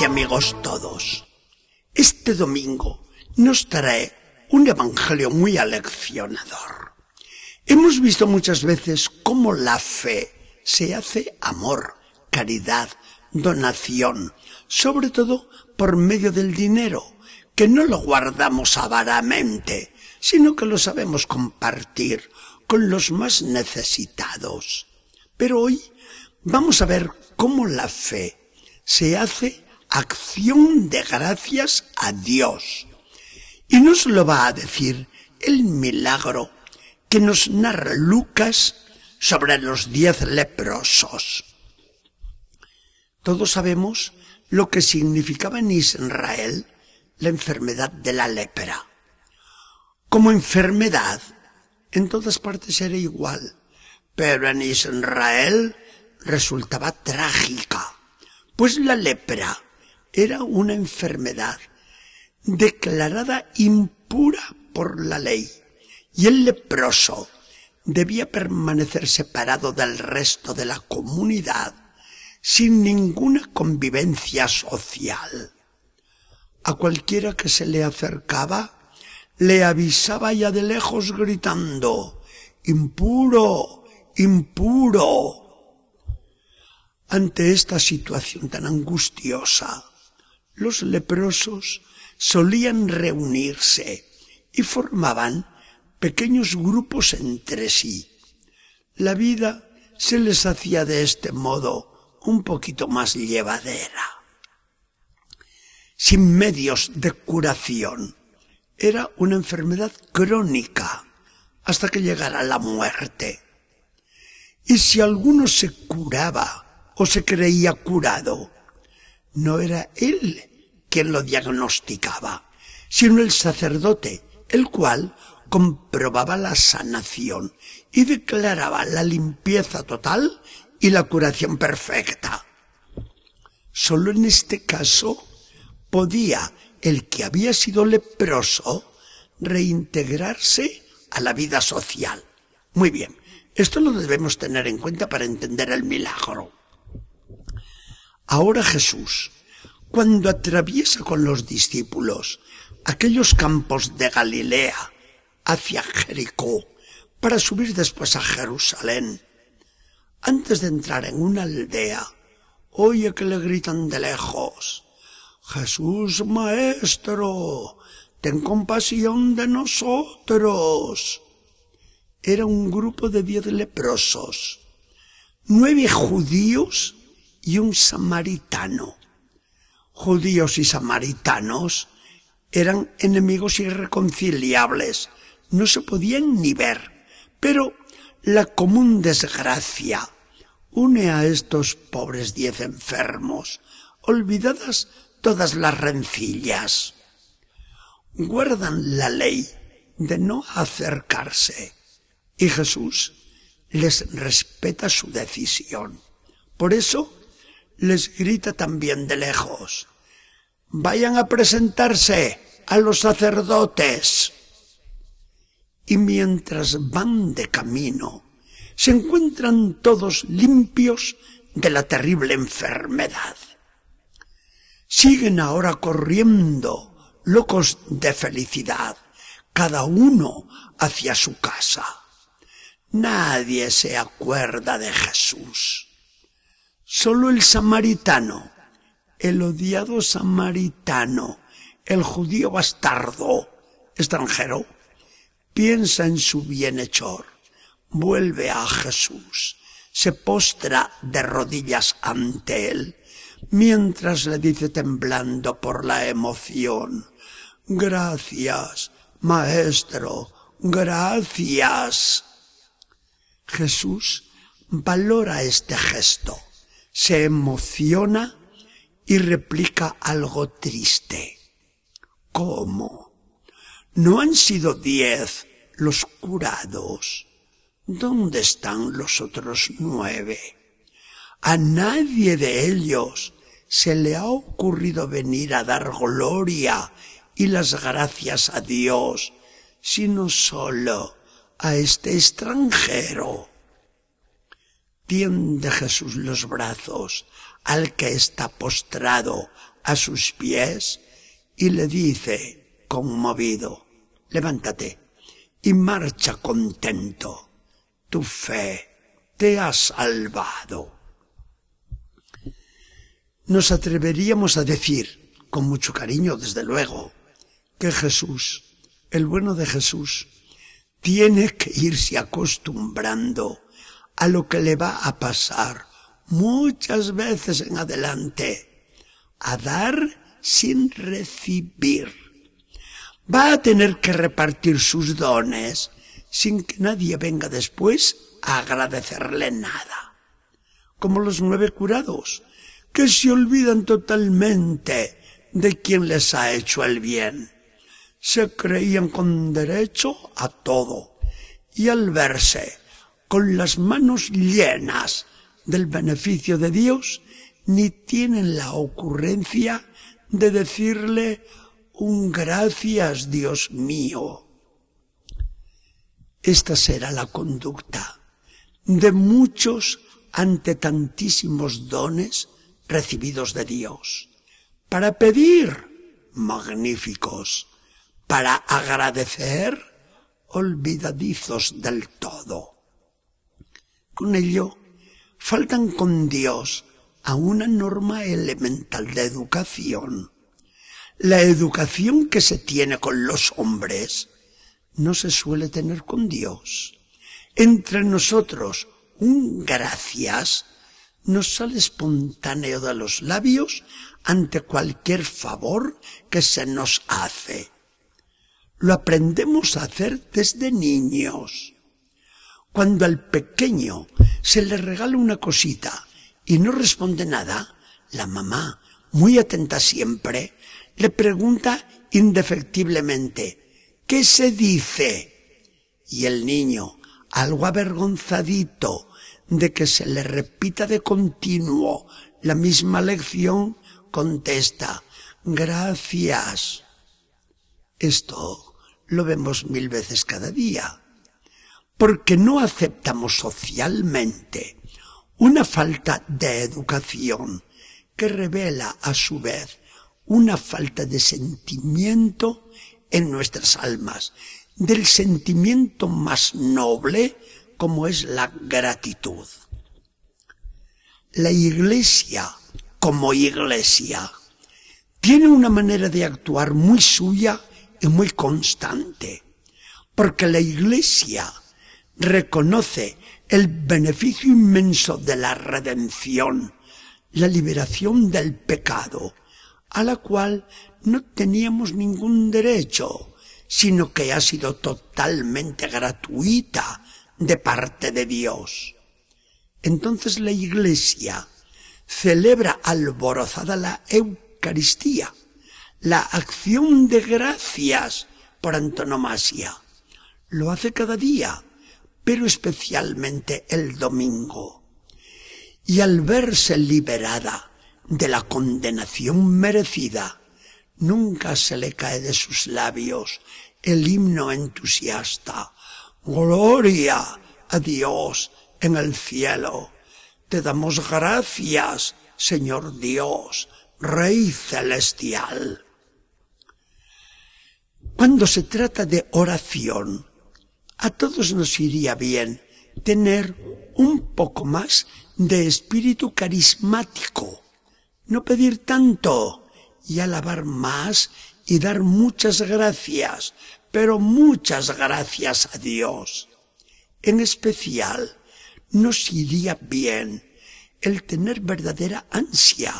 Y amigos todos, este domingo nos trae un evangelio muy aleccionador. Hemos visto muchas veces cómo la fe se hace amor, caridad, donación, sobre todo por medio del dinero, que no lo guardamos avaramente, sino que lo sabemos compartir con los más necesitados. Pero hoy vamos a ver cómo la fe se hace acción de gracias a Dios. Y nos lo va a decir el milagro que nos narra Lucas sobre los diez leprosos. Todos sabemos lo que significaba en Israel la enfermedad de la lepra. Como enfermedad, en todas partes era igual, pero en Israel resultaba trágica, pues la lepra era una enfermedad declarada impura por la ley, y el leproso debía permanecer separado del resto de la comunidad sin ninguna convivencia social. A cualquiera que se le acercaba, le avisaba ya de lejos gritando, impuro, impuro. Ante esta situación tan angustiosa, los leprosos solían reunirse y formaban pequeños grupos entre sí. La vida se les hacía de este modo un poquito más llevadera. Sin medios de curación. Era una enfermedad crónica hasta que llegara la muerte. Y si alguno se curaba o se creía curado, no era él quien lo diagnosticaba, sino el sacerdote, el cual comprobaba la sanación y declaraba la limpieza total y la curación perfecta. Solo en este caso podía el que había sido leproso reintegrarse a la vida social. Muy bien, esto lo debemos tener en cuenta para entender el milagro. Ahora Jesús, cuando atraviesa con los discípulos aquellos campos de Galilea hacia Jericó para subir después a Jerusalén, antes de entrar en una aldea, oye que le gritan de lejos, Jesús Maestro, ten compasión de nosotros. Era un grupo de diez leprosos, nueve judíos y un samaritano. Judíos y samaritanos eran enemigos irreconciliables, no se podían ni ver, pero la común desgracia une a estos pobres diez enfermos, olvidadas todas las rencillas. Guardan la ley de no acercarse y Jesús les respeta su decisión. Por eso les grita también de lejos, vayan a presentarse a los sacerdotes. Y mientras van de camino, se encuentran todos limpios de la terrible enfermedad. Siguen ahora corriendo, locos de felicidad, cada uno hacia su casa. Nadie se acuerda de Jesús. Solo el samaritano, el odiado samaritano, el judío bastardo, extranjero, piensa en su bienhechor, vuelve a Jesús, se postra de rodillas ante él, mientras le dice temblando por la emoción, Gracias, Maestro, gracias. Jesús valora este gesto se emociona y replica algo triste. ¿Cómo? ¿No han sido diez los curados? ¿Dónde están los otros nueve? A nadie de ellos se le ha ocurrido venir a dar gloria y las gracias a Dios, sino solo a este extranjero tiende Jesús los brazos al que está postrado a sus pies y le dice, conmovido, levántate y marcha contento. Tu fe te ha salvado. Nos atreveríamos a decir, con mucho cariño desde luego, que Jesús, el bueno de Jesús, tiene que irse acostumbrando a lo que le va a pasar muchas veces en adelante, a dar sin recibir. Va a tener que repartir sus dones sin que nadie venga después a agradecerle nada. Como los nueve curados, que se olvidan totalmente de quien les ha hecho el bien. Se creían con derecho a todo y al verse con las manos llenas del beneficio de Dios, ni tienen la ocurrencia de decirle un gracias Dios mío. Esta será la conducta de muchos ante tantísimos dones recibidos de Dios. Para pedir, magníficos. Para agradecer, olvidadizos del todo. Con ello, faltan con Dios a una norma elemental de educación. La educación que se tiene con los hombres no se suele tener con Dios. Entre nosotros, un gracias nos sale espontáneo de los labios ante cualquier favor que se nos hace. Lo aprendemos a hacer desde niños. Cuando al pequeño se le regala una cosita y no responde nada, la mamá, muy atenta siempre, le pregunta indefectiblemente, ¿qué se dice? Y el niño, algo avergonzadito, de que se le repita de continuo la misma lección, contesta, gracias. Esto lo vemos mil veces cada día, porque no aceptamos socialmente una falta de educación que revela a su vez una falta de sentimiento en nuestras almas, del sentimiento más noble como es la gratitud. La iglesia, como iglesia, tiene una manera de actuar muy suya y muy constante, porque la iglesia reconoce el beneficio inmenso de la redención, la liberación del pecado, a la cual no teníamos ningún derecho, sino que ha sido totalmente gratuita de parte de Dios. Entonces la Iglesia celebra alborozada la Eucaristía, la acción de gracias por antonomasia. Lo hace cada día, pero especialmente el domingo. Y al verse liberada de la condenación merecida, nunca se le cae de sus labios el himno entusiasta Gloria a Dios en el cielo. Te damos gracias, Señor Dios, Rey celestial. Cuando se trata de oración, a todos nos iría bien tener un poco más de espíritu carismático, no pedir tanto y alabar más y dar muchas gracias, pero muchas gracias a Dios. En especial, nos iría bien el tener verdadera ansia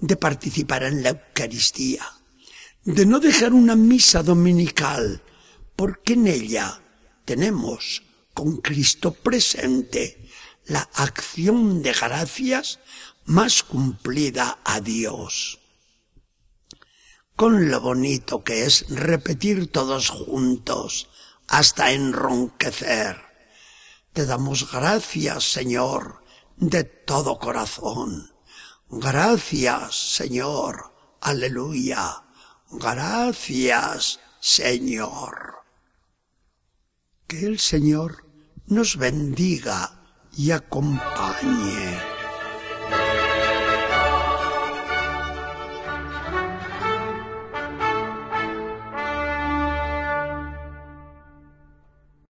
de participar en la Eucaristía, de no dejar una misa dominical, porque en ella tenemos con Cristo presente la acción de gracias más cumplida a Dios con lo bonito que es repetir todos juntos hasta enronquecer. Te damos gracias, Señor, de todo corazón. Gracias, Señor. Aleluya. Gracias, Señor. Que el Señor nos bendiga y acompañe